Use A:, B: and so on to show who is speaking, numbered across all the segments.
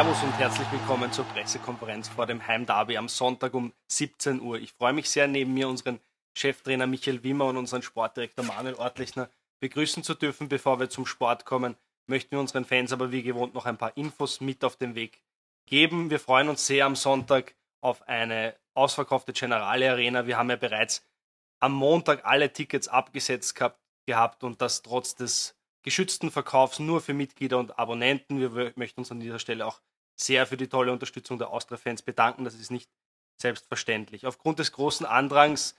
A: Servus und herzlich willkommen zur Pressekonferenz vor dem Heimderby am Sonntag um 17 Uhr. Ich freue mich sehr, neben mir unseren Cheftrainer Michael Wimmer und unseren Sportdirektor Manuel Ortlechner begrüßen zu dürfen. Bevor wir zum Sport kommen, möchten wir unseren Fans aber wie gewohnt noch ein paar Infos mit auf den Weg geben. Wir freuen uns sehr am Sonntag auf eine ausverkaufte Generale Arena. Wir haben ja bereits am Montag alle Tickets abgesetzt gehabt, gehabt und das trotz des geschützten Verkaufs nur für Mitglieder und Abonnenten. Wir möchten uns an dieser Stelle auch sehr für die tolle Unterstützung der Austria-Fans bedanken. Das ist nicht selbstverständlich. Aufgrund des großen Andrangs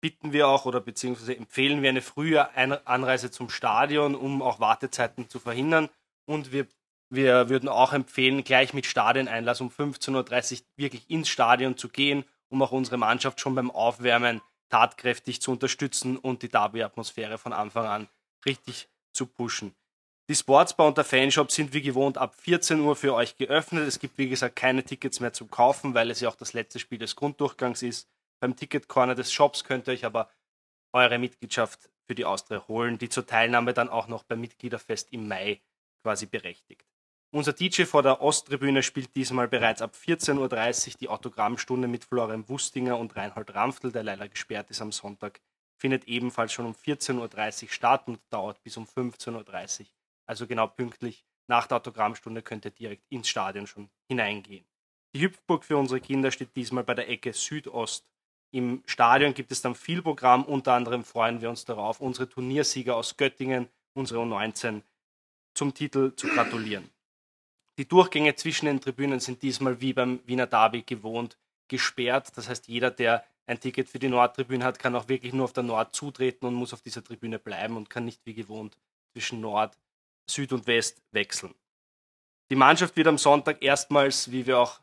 A: bitten wir auch oder beziehungsweise empfehlen wir eine frühe Anreise zum Stadion, um auch Wartezeiten zu verhindern. Und wir, wir würden auch empfehlen, gleich mit Stadioneinlass um 15.30 Uhr wirklich ins Stadion zu gehen, um auch unsere Mannschaft schon beim Aufwärmen tatkräftig zu unterstützen und die Derby-Atmosphäre von Anfang an richtig zu pushen. Die Sportsbar und der Fanshop sind wie gewohnt ab 14 Uhr für euch geöffnet. Es gibt wie gesagt keine Tickets mehr zum Kaufen, weil es ja auch das letzte Spiel des Grunddurchgangs ist. Beim Ticketcorner des Shops könnt ihr euch aber eure Mitgliedschaft für die Austria holen, die zur Teilnahme dann auch noch beim Mitgliederfest im Mai quasi berechtigt. Unser DJ vor der Osttribüne spielt diesmal bereits ab 14.30 Uhr die Autogrammstunde mit Florian Wustinger und Reinhold Ramftl, der leider gesperrt ist am Sonntag findet ebenfalls schon um 14.30 Uhr statt und dauert bis um 15.30 Uhr. Also genau pünktlich nach der Autogrammstunde könnt ihr direkt ins Stadion schon hineingehen. Die Hüpfburg für unsere Kinder steht diesmal bei der Ecke Südost. Im Stadion gibt es dann viel Programm, unter anderem freuen wir uns darauf, unsere Turniersieger aus Göttingen, unsere U19, zum Titel zu gratulieren. Die Durchgänge zwischen den Tribünen sind diesmal wie beim Wiener Derby gewohnt gesperrt. Das heißt, jeder, der ein Ticket für die Nordtribüne hat, kann auch wirklich nur auf der Nord zutreten und muss auf dieser Tribüne bleiben und kann nicht wie gewohnt zwischen Nord, Süd und West wechseln. Die Mannschaft wird am Sonntag erstmals, wie wir auch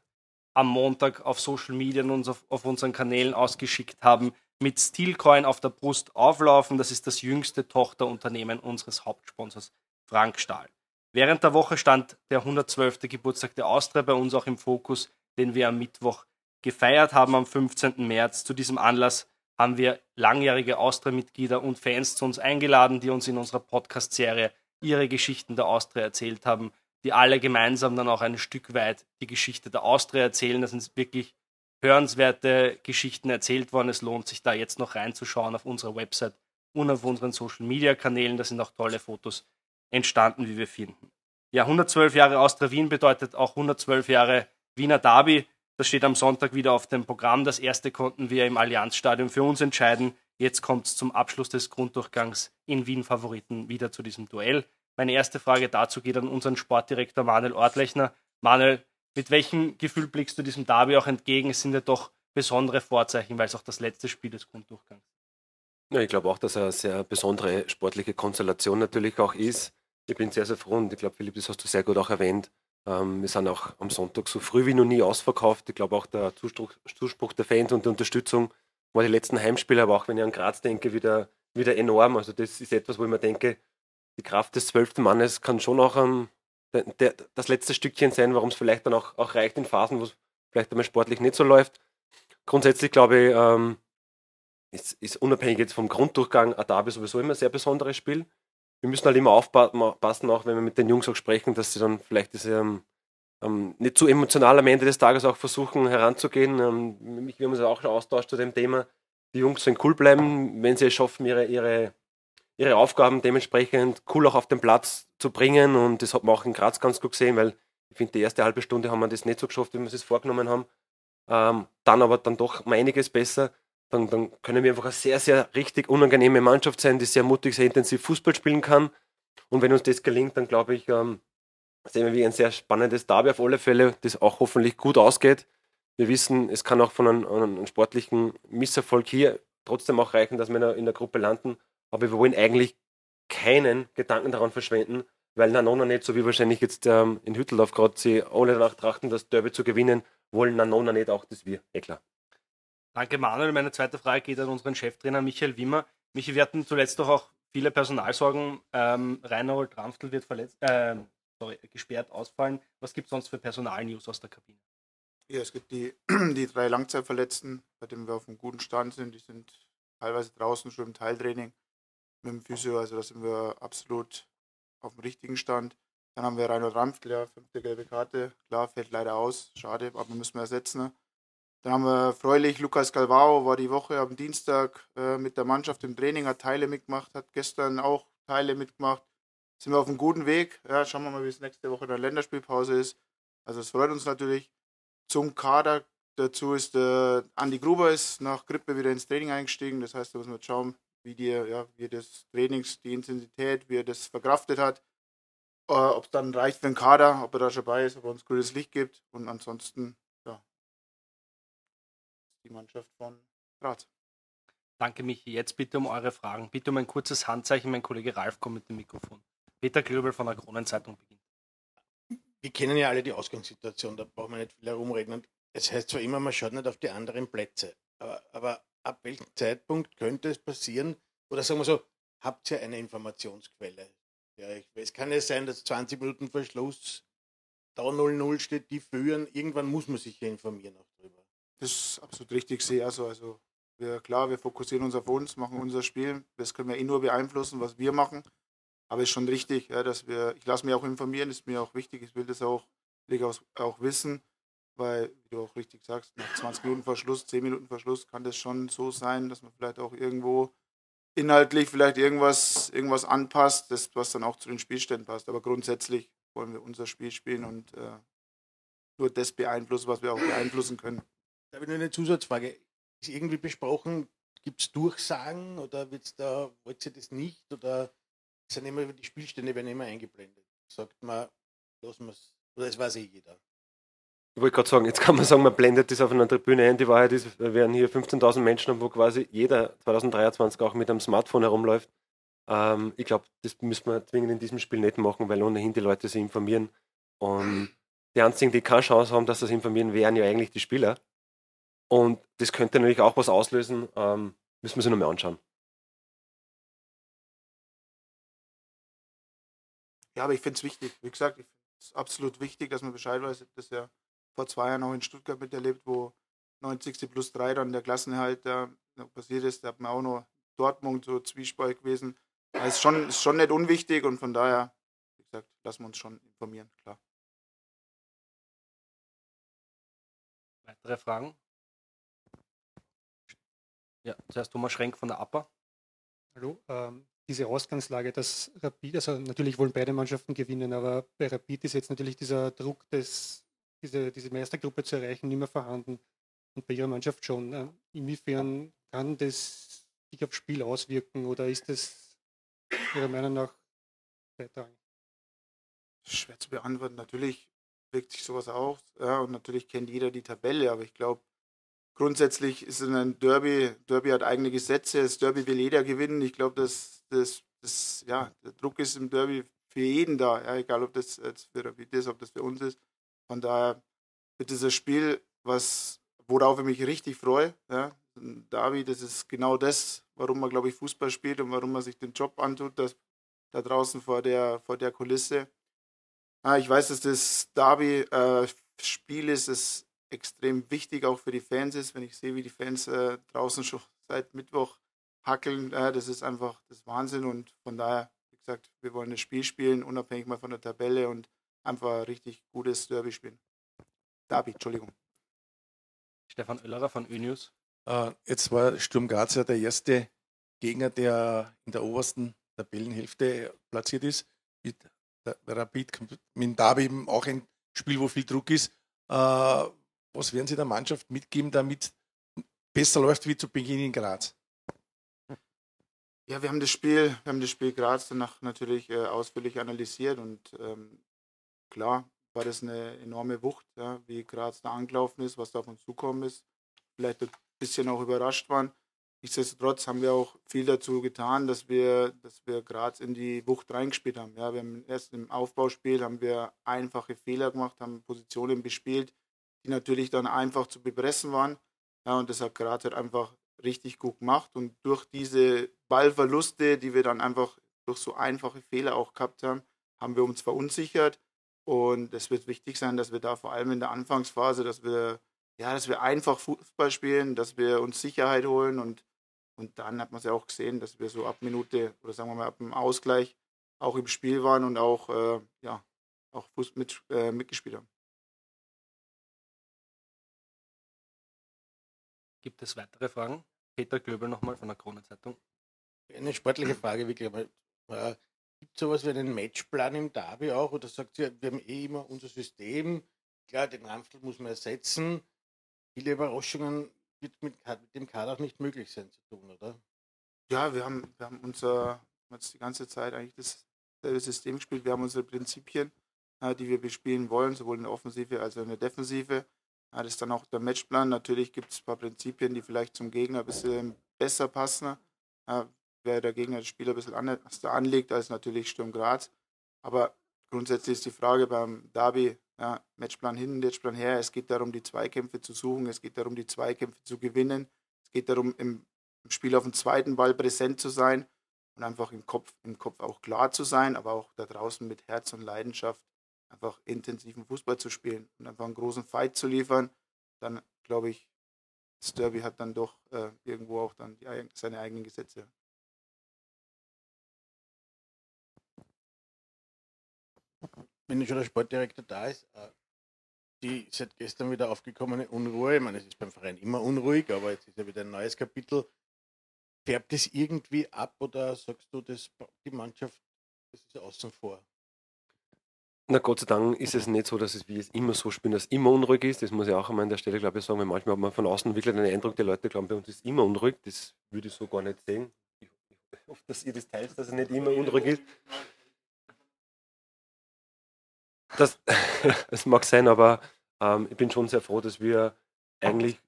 A: am Montag auf Social Media und auf, auf unseren Kanälen ausgeschickt haben, mit Steelcoin auf der Brust auflaufen. Das ist das jüngste Tochterunternehmen unseres Hauptsponsors Frank Stahl. Während der Woche stand der 112. Geburtstag der Austria bei uns auch im Fokus, den wir am Mittwoch gefeiert haben am 15. März. Zu diesem Anlass haben wir langjährige Austria-Mitglieder und Fans zu uns eingeladen, die uns in unserer Podcast-Serie ihre Geschichten der Austria erzählt haben, die alle gemeinsam dann auch ein Stück weit die Geschichte der Austria erzählen. Da sind wirklich hörenswerte Geschichten erzählt worden. Es lohnt sich da jetzt noch reinzuschauen auf unserer Website und auf unseren Social-Media-Kanälen. Da sind auch tolle Fotos entstanden, wie wir finden. Ja, 112 Jahre Austria Wien bedeutet auch 112 Jahre Wiener Derby. Das steht am Sonntag wieder auf dem Programm. Das erste konnten wir im Allianzstadion für uns entscheiden. Jetzt kommt es zum Abschluss des Grunddurchgangs in Wien Favoriten wieder zu diesem Duell. Meine erste Frage dazu geht an unseren Sportdirektor Manuel Ortlechner. Manuel, mit welchem Gefühl blickst du diesem Derby auch entgegen? Es sind ja doch besondere Vorzeichen, weil es auch das letzte Spiel des Grunddurchgangs ist.
B: Ja, ich glaube auch, dass er eine sehr besondere sportliche Konstellation natürlich auch ist. Ich bin sehr, sehr froh und ich glaube, Philipp, das hast du sehr gut auch erwähnt, ähm, wir sind auch am Sonntag so früh wie noch nie ausverkauft. Ich glaube auch der Zuspruch, Zuspruch, der Fans und die Unterstützung war die letzten Heimspiele, aber auch wenn ich an Graz denke, wieder, wieder enorm. Also das ist etwas, wo ich mir denke, die Kraft des zwölften Mannes kann schon auch ähm, der, der, das letzte Stückchen sein, warum es vielleicht dann auch, auch reicht in Phasen, wo es vielleicht einmal sportlich nicht so läuft. Grundsätzlich glaube ich, ähm, ist, ist unabhängig jetzt vom Grunddurchgang Derby sowieso immer ein sehr besonderes Spiel wir müssen halt immer aufpassen, auch wenn wir mit den Jungs auch sprechen, dass sie dann vielleicht diese, ähm, ähm, nicht zu emotional am Ende des Tages auch versuchen heranzugehen. Ähm, wir haben uns auch schon austauscht zu dem Thema. Die Jungs sollen cool bleiben, wenn sie es schaffen, ihre, ihre, ihre Aufgaben dementsprechend cool auch auf den Platz zu bringen. Und das hat man auch in Graz ganz gut gesehen, weil ich finde, die erste halbe Stunde haben wir das nicht so geschafft, wie wir es vorgenommen haben. Ähm, dann aber dann doch um einiges besser dann, dann können wir einfach eine sehr, sehr richtig unangenehme Mannschaft sein, die sehr mutig, sehr intensiv Fußball spielen kann. Und wenn uns das gelingt, dann glaube ich, ähm, sehen wir wie ein sehr spannendes Derby auf alle Fälle, das auch hoffentlich gut ausgeht. Wir wissen, es kann auch von einem, einem sportlichen Misserfolg hier trotzdem auch reichen, dass wir in der Gruppe landen. Aber wir wollen eigentlich keinen Gedanken daran verschwenden, weil Nanona nicht, so wie wahrscheinlich jetzt ähm, in Hütteldorf gerade sie alle danach trachten, das Derby zu gewinnen, wollen Nanona nicht auch, dass wir. Eh klar.
A: Danke, Manuel. Meine zweite Frage geht an unseren Cheftrainer Michael Wimmer. Michi, wir hatten zuletzt doch auch viele Personalsorgen. Ähm, Reinhold Ramftl wird verletzt, äh, sorry, gesperrt ausfallen. Was gibt es sonst für Personalnews aus der Kabine?
C: Ja, es gibt die, die drei Langzeitverletzten, bei denen wir auf einem guten Stand sind. Die sind teilweise draußen schon im Teiltraining mit dem Physio. Also da sind wir absolut auf dem richtigen Stand. Dann haben wir Reinhold Rampf, ja, fünfte gelbe Karte. Klar, fällt leider aus. Schade, aber müssen wir ersetzen. Ne? Dann haben wir Freulich, Lukas Galvao war die Woche am Dienstag äh, mit der Mannschaft im Training, hat Teile mitgemacht, hat gestern auch Teile mitgemacht. Sind wir auf einem guten Weg. Ja, schauen wir mal, wie es nächste Woche in der Länderspielpause ist. Also es freut uns natürlich. Zum Kader dazu ist äh, Andi Gruber ist nach Grippe wieder ins Training eingestiegen. Das heißt, da müssen wir schauen, wie, die, ja, wie das Trainings, die Intensität, wie er das verkraftet hat. Äh, ob es dann reicht für den Kader, ob er da schon dabei ist, ob er uns grünes Licht gibt. Und ansonsten, ja, die Mannschaft von Graz.
A: Danke, Michi. Jetzt bitte um eure Fragen. Bitte um ein kurzes Handzeichen. Mein Kollege Ralf kommt mit dem Mikrofon. Peter Klöbel von der Kronenzeitung beginnt.
D: Wir kennen ja alle die Ausgangssituation, da brauchen wir nicht viel herumreden. es heißt zwar immer, man schaut nicht auf die anderen Plätze, aber, aber ab welchem Zeitpunkt könnte es passieren? Oder sagen wir so, habt ihr eine Informationsquelle? Ja, ich, es kann ja sein, dass 20 Minuten vor Schluss da 0-0 steht, die führen. Irgendwann muss man sich ja informieren auch drüber.
C: Das ist absolut richtig, sehe also. also wir, klar, wir fokussieren uns auf uns, machen unser Spiel. Das können wir eh nur beeinflussen, was wir machen. Aber es ist schon richtig, ja, dass wir, ich lasse mich auch informieren, ist mir auch wichtig, ich will das auch, auch wissen, weil, wie du auch richtig sagst, nach 20 Minuten Verschluss, 10 Minuten Verschluss kann das schon so sein, dass man vielleicht auch irgendwo inhaltlich vielleicht irgendwas, irgendwas anpasst, das, was dann auch zu den Spielständen passt. Aber grundsätzlich wollen wir unser Spiel spielen und äh, nur das beeinflussen, was wir auch beeinflussen können.
D: Da habe ich noch eine Zusatzfrage. Ist irgendwie besprochen, gibt es Durchsagen oder wird's da, wollt ihr das nicht? Oder sind immer die Spielstände werden immer eingeblendet? Sagt man, lassen wir es, oder das weiß eh jeder.
B: Ich wollte gerade sagen, jetzt kann man sagen, man blendet das auf einer Tribüne ein. Die Wahrheit ist, wir werden hier 15.000 Menschen haben, wo quasi jeder 2023 auch mit einem Smartphone herumläuft. Ähm, ich glaube, das müssen wir zwingend in diesem Spiel nicht machen, weil ohnehin die Leute sich informieren. Und die einzigen, die keine Chance haben, dass sie sich informieren, wären ja eigentlich die Spieler. Und das könnte natürlich auch was auslösen. Ähm, müssen wir sich nochmal anschauen.
C: Ja, aber ich finde es wichtig. Wie gesagt, ich finde es absolut wichtig, dass man Bescheid weiß. Das ja vor zwei Jahren auch in Stuttgart miterlebt, wo 90. plus 3 dann der Klassenhalt da passiert ist. Da hat man auch noch Dortmund so Zwiespalt gewesen. Das ist schon, ist schon nicht unwichtig und von daher, wie gesagt, lassen wir uns schon informieren, klar.
A: Weitere Fragen? Ja, zuerst Thomas Schrenk von der APA.
E: Hallo, ähm, diese Ausgangslage, dass Rapid, also natürlich wollen beide Mannschaften gewinnen, aber bei Rapid ist jetzt natürlich dieser Druck des diese, diese Meistergruppe zu erreichen, nicht mehr vorhanden. Und bei Ihrer Mannschaft schon. Äh, inwiefern kann das sich aufs Spiel auswirken oder ist das Ihrer Meinung nach beitragen?
C: Schwer zu beantworten. Natürlich wirkt sich sowas aus. Ja, und natürlich kennt jeder die Tabelle, aber ich glaube, grundsätzlich ist es ein Derby. Derby hat eigene Gesetze. Das Derby will jeder gewinnen. Ich glaube, dass das, das, ja, der Druck ist im Derby für jeden da. Ja, egal, ob das jetzt für Rapid ist, ob das für uns ist. Von daher wird dieses Spiel, was, worauf ich mich richtig freue, ja, David, das ist genau das, warum man, glaube ich, Fußball spielt und warum man sich den Job antut, dass, da draußen vor der, vor der Kulisse. Ja, ich weiß, dass das Derby-Spiel äh, ist, ist extrem wichtig auch für die Fans ist. Wenn ich sehe, wie die Fans äh, draußen schon seit Mittwoch hackeln, äh, das ist einfach das Wahnsinn und von daher, wie gesagt, wir wollen das Spiel spielen, unabhängig mal von der Tabelle und einfach ein richtig gutes Derby spielen. Derby, Entschuldigung.
A: Stefan Oellerer von ÖNews.
F: Äh, jetzt war Sturm Graz ja der erste Gegner, der in der obersten Tabellenhälfte platziert ist. Mit der Rapid mit Derby eben auch ein Spiel, wo viel Druck ist. Äh, was werden Sie der Mannschaft mitgeben, damit besser läuft wie zu Beginn in Graz?
C: Ja, wir haben das Spiel, wir haben das Spiel Graz danach natürlich äh, ausführlich analysiert und ähm, klar war das eine enorme Wucht, ja, wie Graz da angelaufen ist, was da auf uns zukommen ist. Vielleicht ein bisschen auch überrascht waren. Nichtsdestotrotz haben wir auch viel dazu getan, dass wir, dass wir Graz in die Wucht reingespielt haben. Ja, wir haben erst im Aufbauspiel haben wir einfache Fehler gemacht, haben Positionen bespielt, die natürlich dann einfach zu bepressen waren. Ja, und das hat Graz halt einfach richtig gut gemacht. Und durch diese Ballverluste, die wir dann einfach durch so einfache Fehler auch gehabt haben, haben wir uns verunsichert und es wird wichtig sein, dass wir da vor allem in der Anfangsphase, dass wir, ja, dass wir einfach Fußball spielen, dass wir uns Sicherheit holen und, und dann hat man es ja auch gesehen, dass wir so ab Minute oder sagen wir mal ab dem Ausgleich auch im Spiel waren und auch äh, ja, auch Fuß mit, äh, mitgespielt haben.
A: Gibt es weitere Fragen? Peter Göbel nochmal von der Krone-Zeitung.
D: Eine sportliche Frage wirklich, aber äh, gibt es sowas wie einen Matchplan im Derby auch oder sagt ihr, wir haben eh immer unser System, klar, den Ramfel muss man ersetzen, viele Überraschungen wird mit, mit dem Kader auch nicht möglich sein zu tun, oder?
C: Ja, wir haben, wir haben unser, jetzt die ganze Zeit eigentlich dasselbe System gespielt. Wir haben unsere Prinzipien, äh, die wir bespielen wollen, sowohl in der Offensive als auch in der Defensive. Das ist dann auch der Matchplan. Natürlich gibt es ein paar Prinzipien, die vielleicht zum Gegner ein bisschen besser passen. Wer der Gegner das Spiel ein bisschen anders anlegt als natürlich Sturm Graz. Aber grundsätzlich ist die Frage beim Derby, ja, Matchplan hin, Matchplan her. Es geht darum, die Zweikämpfe zu suchen. Es geht darum, die Zweikämpfe zu gewinnen. Es geht darum, im, im Spiel auf dem zweiten Ball präsent zu sein und einfach im Kopf, im Kopf auch klar zu sein, aber auch da draußen mit Herz und Leidenschaft einfach intensiven Fußball zu spielen und einfach einen großen Fight zu liefern, dann glaube ich, das Derby hat dann doch äh, irgendwo auch dann die, seine eigenen Gesetze.
D: Wenn schon der Sportdirektor da ist, äh, die seit gestern wieder aufgekommene Unruhe, ich meine, es ist beim Verein immer unruhig, aber jetzt ist ja wieder ein neues Kapitel. Färbt es irgendwie ab oder sagst du, dass die Mannschaft, das ist außen vor?
B: Na Gott sei Dank ist es nicht so, dass es wie es immer so spielen, dass immer unruhig ist. Das muss ich auch einmal an der Stelle, glaube ich, sagen, weil manchmal hat man von außen wirklich den Eindruck, die Leute glauben, bei uns ist immer unruhig. Das würde ich so gar nicht sehen. Ich hoffe, dass ihr das teilt, dass es nicht immer unruhig ist. Das, das mag sein, aber ähm, ich bin schon sehr froh, dass wir eigentlich,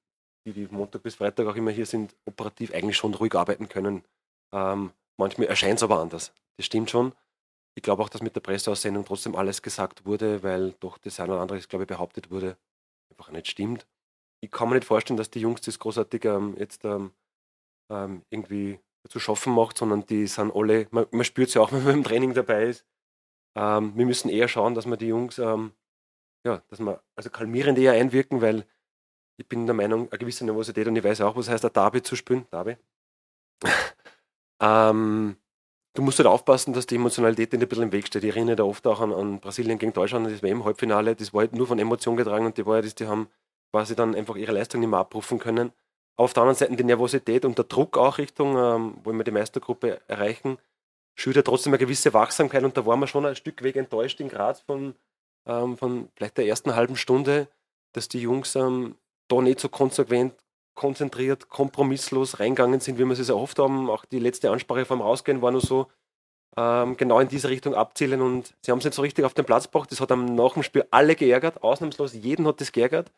B: die, die Montag bis Freitag auch immer hier sind, operativ eigentlich schon ruhig arbeiten können. Ähm, manchmal erscheint es aber anders. Das stimmt schon. Ich glaube auch, dass mit der Presseaussendung trotzdem alles gesagt wurde, weil doch das eine oder andere, glaube ich, behauptet wurde, einfach nicht stimmt. Ich kann mir nicht vorstellen, dass die Jungs das großartig ähm, jetzt ähm, ähm, irgendwie zu schaffen macht, sondern die sind alle, man, man spürt es ja auch, wenn man im Training dabei ist. Ähm, wir müssen eher schauen, dass wir die Jungs, ähm, ja, dass wir also kalmierend eher einwirken, weil ich bin der Meinung, eine gewisse Nervosität und ich weiß auch, was heißt, ein Derby zu spielen. Derby. ähm, du musst halt aufpassen, dass die Emotionalität nicht ein bisschen im Weg steht. Ich erinnere da oft auch an, an Brasilien gegen Deutschland, das WM-Halbfinale, das war halt nur von Emotionen getragen und die war ja, die haben quasi dann einfach ihre Leistung nicht mehr abrufen können. Auf der anderen Seite die Nervosität und der Druck auch Richtung, ähm, wollen wir die Meistergruppe erreichen, schürt ja trotzdem eine gewisse Wachsamkeit und da waren wir schon ein Stück weg enttäuscht in Graz von, ähm, von vielleicht der ersten halben Stunde, dass die Jungs ähm, da nicht so konsequent konzentriert, kompromisslos reingegangen sind, wie wir es oft haben. Auch die letzte Ansprache vom Rausgehen war nur so, ähm, genau in diese Richtung abzielen und sie haben es nicht so richtig auf den Platz gebracht. Das hat am nach dem Spiel alle geärgert, ausnahmslos jeden hat das geärgert,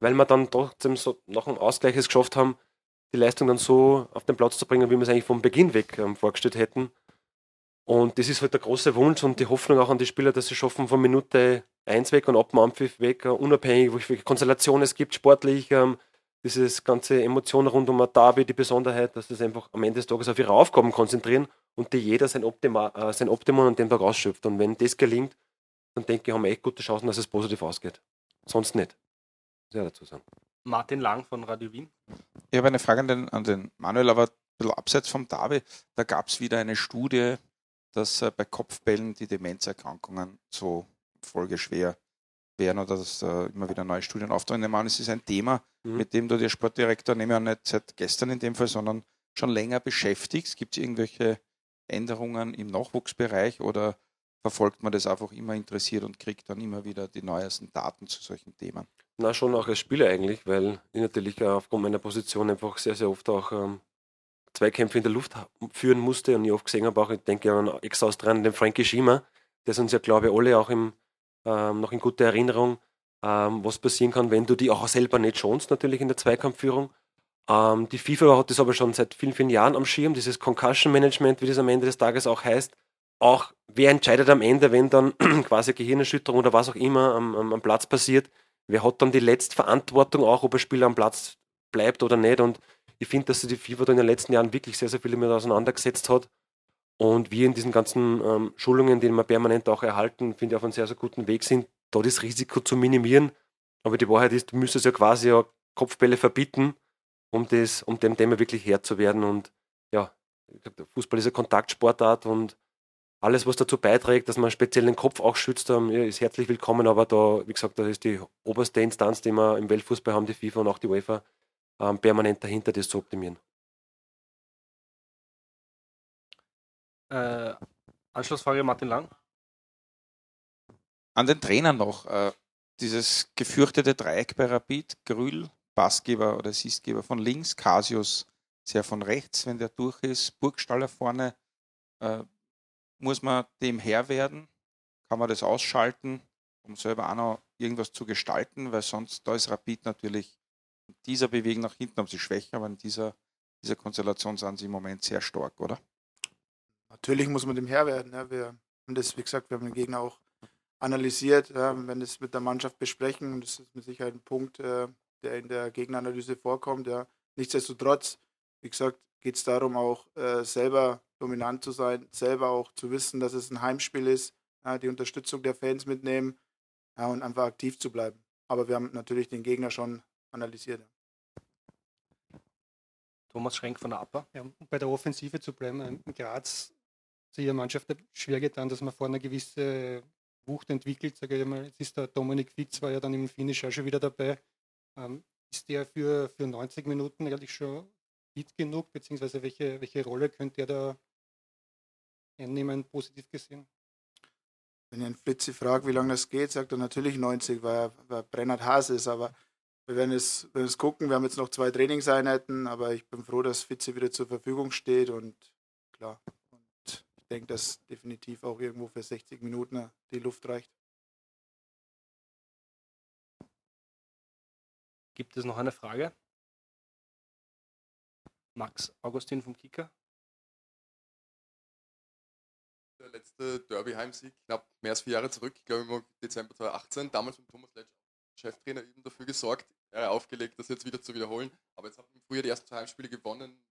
B: weil wir dann trotzdem so nach dem Ausgleich es geschafft haben, die Leistung dann so auf den Platz zu bringen, wie wir es eigentlich vom Beginn weg ähm, vorgestellt hätten. Und das ist halt der große Wunsch und die Hoffnung auch an die Spieler, dass sie schaffen, von Minute 1 weg und ab dem Ampfiff weg, uh, unabhängig, welche Konstellationen es gibt, sportlich, ähm, dieses ganze Emotion rund um ein Derby, die Besonderheit, dass das einfach am Ende des Tages auf ihre Aufgaben konzentrieren und die jeder sein, Optima, äh, sein Optimum an dem Tag ausschöpft. Und wenn das gelingt, dann denke ich, haben wir echt gute Chancen, dass es positiv ausgeht. Sonst nicht. Muss ich dazu sagen.
A: Martin Lang von Radio Wien.
G: Ich habe eine Frage an den, an den Manuel, aber ein bisschen abseits vom Derby. Da gab es wieder eine Studie, dass äh, bei Kopfbällen die Demenzerkrankungen so folgeschwer werden oder dass immer wieder neue Studien auftauchen. Ich meine, es ist ein Thema, mhm. mit dem du der Sportdirektor, nehme ich an, nicht seit gestern in dem Fall, sondern schon länger beschäftigst. Gibt es irgendwelche Änderungen im Nachwuchsbereich oder verfolgt man das einfach immer interessiert und kriegt dann immer wieder die neuesten Daten zu solchen Themen?
B: Na, schon auch als Spieler eigentlich, weil ich natürlich aufgrund meiner Position einfach sehr, sehr oft auch ähm, Zweikämpfe in der Luft führen musste und ich oft gesehen habe, auch ich denke an Ex-Australier, den Frankie Schima, der uns ja, glaube ich, alle auch im, ähm, noch in guter Erinnerung, ähm, was passieren kann, wenn du die auch selber nicht schonst, natürlich in der Zweikampfführung. Ähm, die FIFA hat das aber schon seit vielen, vielen Jahren am Schirm, dieses Concussion Management, wie das am Ende des Tages auch heißt. Auch wer entscheidet am Ende, wenn dann quasi Gehirnerschütterung oder was auch immer am, am, am Platz passiert, wer hat dann die letzte Verantwortung auch, ob ein Spieler am Platz bleibt oder nicht. Und ich finde, dass sich die FIFA da in den letzten Jahren wirklich sehr, sehr viel damit auseinandergesetzt hat. Und wir in diesen ganzen ähm, Schulungen, die wir permanent auch erhalten, finde ich auf einem sehr, sehr guten Weg sind, da das Risiko zu minimieren. Aber die Wahrheit ist, du müsstest ja quasi ja Kopfbälle verbieten, um, das, um dem Thema wirklich Herr zu werden. Und ja, Fußball ist eine Kontaktsportart und alles, was dazu beiträgt, dass man speziell den Kopf auch schützt, ist herzlich willkommen. Aber da, wie gesagt, da ist die oberste Instanz, die wir im Weltfußball haben, die FIFA und auch die UEFA, ähm, permanent dahinter, das zu optimieren.
A: Äh, Anschlussfrage Martin Lang.
G: An den Trainern noch. Äh, dieses gefürchtete Dreieck bei Rapid, Grül, Passgeber oder Assistgeber von links, Casius sehr von rechts, wenn der durch ist, Burgstaller vorne. Äh, muss man dem Herr werden? Kann man das ausschalten, um selber auch noch irgendwas zu gestalten? Weil sonst, da ist Rapid natürlich dieser Bewegung nach hinten, haben sie Schwächen, aber in dieser, dieser Konstellation sind sie im Moment sehr stark, oder?
C: Natürlich muss man dem Herr werden. Ja. Wir haben das, wie gesagt, wir haben den Gegner auch analysiert, ja, wenn es mit der Mannschaft besprechen. Und das ist mit Sicherheit ein Punkt, äh, der in der Gegneranalyse vorkommt. Ja. Nichtsdestotrotz, wie gesagt, geht es darum, auch äh, selber dominant zu sein, selber auch zu wissen, dass es ein Heimspiel ist, die Unterstützung der Fans mitnehmen und einfach aktiv zu bleiben. Aber wir haben natürlich den Gegner schon analysiert.
A: Thomas Schrenk von der APA.
E: Ja, um bei der Offensive zu bleiben, in Graz sich die Mannschaft schwer getan, dass man vorne eine gewisse Wucht entwickelt. Sage ich mal, jetzt ist der Dominik Fitz war ja dann im Finish auch schon wieder dabei. Ähm, ist der für, für 90 Minuten eigentlich schon fit genug, beziehungsweise welche, welche Rolle könnte er da einnehmen, positiv gesehen?
C: Wenn ich einen Flitzi frage, wie lange das geht, sagt er natürlich 90, weil er, weil er Brennert Hase ist, aber wir werden es, werden es gucken. Wir haben jetzt noch zwei Trainingseinheiten, aber ich bin froh, dass Fitzi wieder zur Verfügung steht und klar, denke, dass definitiv auch irgendwo für 60 Minuten die Luft reicht.
A: Gibt es noch eine Frage? Max Augustin vom Kicker.
H: Der letzte Derby-Heimsieg, knapp mehr als vier Jahre zurück, ich glaube im Dezember 2018, damals mit Thomas Letsch, Cheftrainer, eben dafür gesorgt, er aufgelegt, das jetzt wieder zu wiederholen. Aber jetzt hat man früher die ersten Heimspiele gewonnen.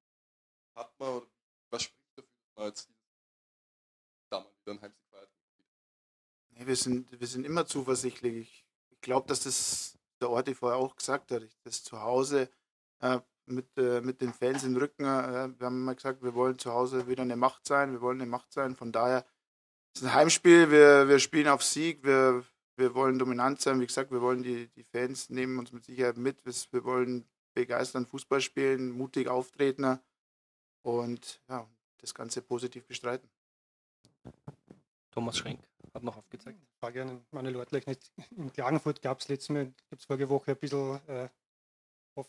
H: Hat man, was spricht dafür, dass man jetzt damals wieder ein Heimsieg feiert.
C: Nee, wir, sind, wir sind immer zuversichtlich. Ich, ich glaube, dass das der Ort, vorher auch gesagt hat, das zu Hause äh, mit, äh, mit den Fans im Rücken, äh, wir haben immer gesagt, wir wollen zu Hause wieder eine Macht sein, wir wollen eine Macht sein. Von daher ist es ein Heimspiel, wir, wir spielen auf Sieg, wir, wir wollen dominant sein. Wie gesagt, wir wollen die, die Fans nehmen uns mit Sicherheit mit, wir wollen begeistern Fußball spielen, mutig auftreten und ja, das Ganze positiv bestreiten.
A: Thomas Schrenk hat noch aufgezeigt.
E: Frage an Manuel Ortleich. In Klagenfurt gab es letztes Mal, gibt es vorige Woche ein bisschen äh,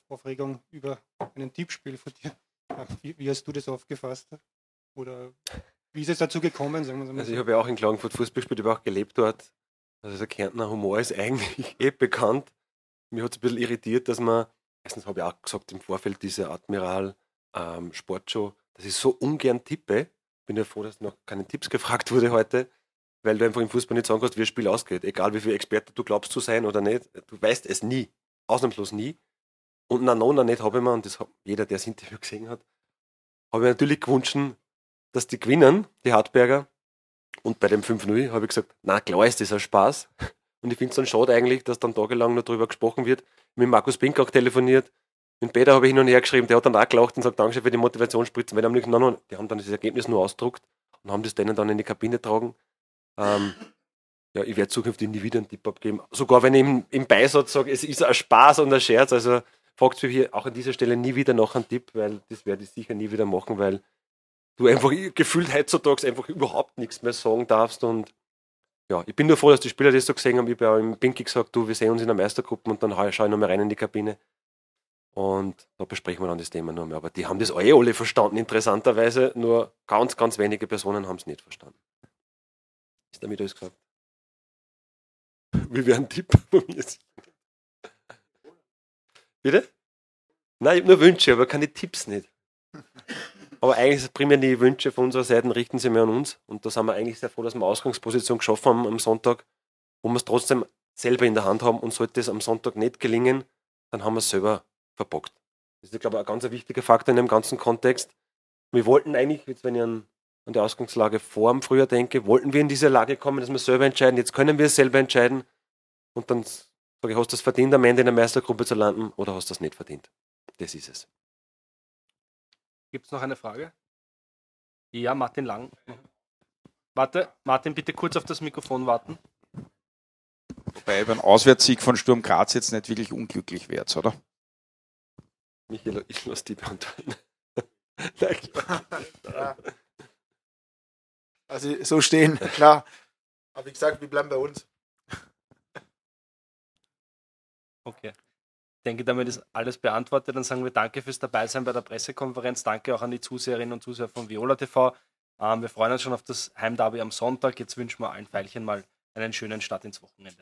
E: Aufregung über ein Tippspiel von dir. Wie, wie, hast du das aufgefasst? Oder wie ist es dazu gekommen? Sagen
B: wir mal also ich habe ja auch in Klagenfurt Fußball gespielt, ich habe auch gelebt dort. Also der Kärntner Humor ist eigentlich eh bekannt. Mir hat es ein bisschen irritiert, dass man, erstens habe ich auch gesagt im Vorfeld diese Admiral ähm, Sportshow, dass ich so ungern tippe bin ja froh, dass noch keine Tipps gefragt wurde heute, weil du einfach im Fußball nicht sagen kannst, wie das Spiel ausgeht. Egal wie viel Experte du glaubst zu sein oder nicht, du weißt es nie. Ausnahmslos nie. Und na Nona nicht habe ich mir, und das hat jeder, der das Interview gesehen hat, habe ich natürlich gewünscht, dass die gewinnen, die Hartberger. Und bei dem 5-0 habe ich gesagt, na klar ist das ein Spaß. Und ich finde es dann schade eigentlich, dass dann tagelang noch darüber gesprochen wird. Mit Markus Pink auch telefoniert, mit Peter habe ich hin und her geschrieben, der hat dann auch gelacht und sagt, Dankeschön für die Motivationsspritzen, weil die haben, nein, nein, die haben dann das Ergebnis nur ausgedruckt und haben das denen dann in die Kabine getragen. Ähm, ja, ich werde zukünftig nie wieder einen Tipp abgeben. Sogar wenn ich im, im Beisatz sage, es ist ein Spaß und ein Scherz, also fragt mich hier auch an dieser Stelle nie wieder nach einen Tipp, weil das werde ich sicher nie wieder machen, weil du einfach gefühlt heutzutage einfach überhaupt nichts mehr sagen darfst und ja, ich bin nur froh, dass die Spieler das so gesehen haben. Habe ja im Pinky gesagt, du, wir sehen uns in der Meistergruppe und dann schaue ich nochmal rein in die Kabine. Und da besprechen wir dann das Thema mehr. Aber die haben das eh alle verstanden, interessanterweise. Nur ganz, ganz wenige Personen haben es nicht verstanden. Ist damit alles gesagt? Wie wäre ein Tipp von mir? Bitte? Nein, ich habe nur Wünsche, aber keine Tipps nicht. Aber eigentlich primär die Wünsche von unserer Seite richten sie mehr an uns. Und da sind wir eigentlich sehr froh, dass wir Ausgangsposition geschaffen haben am Sonntag, wo wir es trotzdem selber in der Hand haben. Und sollte es am Sonntag nicht gelingen, dann haben wir es selber verbockt. Das ist, glaube ich, ein ganz wichtiger Faktor in dem ganzen Kontext. Wir wollten eigentlich, jetzt wenn ich an, an die Ausgangslage vor dem Frühjahr denke, wollten wir in diese Lage kommen, dass wir selber entscheiden. Jetzt können wir es selber entscheiden. Und dann sage ich, hast du es verdient, am Ende in der Meistergruppe zu landen oder hast du das nicht verdient? Das ist es.
A: Gibt es noch eine Frage? Ja, Martin Lang. Warte, Martin, bitte kurz auf das Mikrofon warten.
G: Wobei beim Auswärtssieg von Sturm Graz jetzt nicht wirklich unglücklich wäre, oder?
B: Michael, ich lasse die beantworten.
C: Also so stehen, klar. Aber wie gesagt, wir bleiben bei uns.
A: Okay. Ich denke, damit ist alles beantwortet. Dann sagen wir Danke fürs Dabeisein bei der Pressekonferenz. Danke auch an die Zuseherinnen und Zuseher von Viola TV. Ähm, wir freuen uns schon auf das Heimderby am Sonntag. Jetzt wünschen wir allen Pfeilchen mal einen schönen Start ins Wochenende.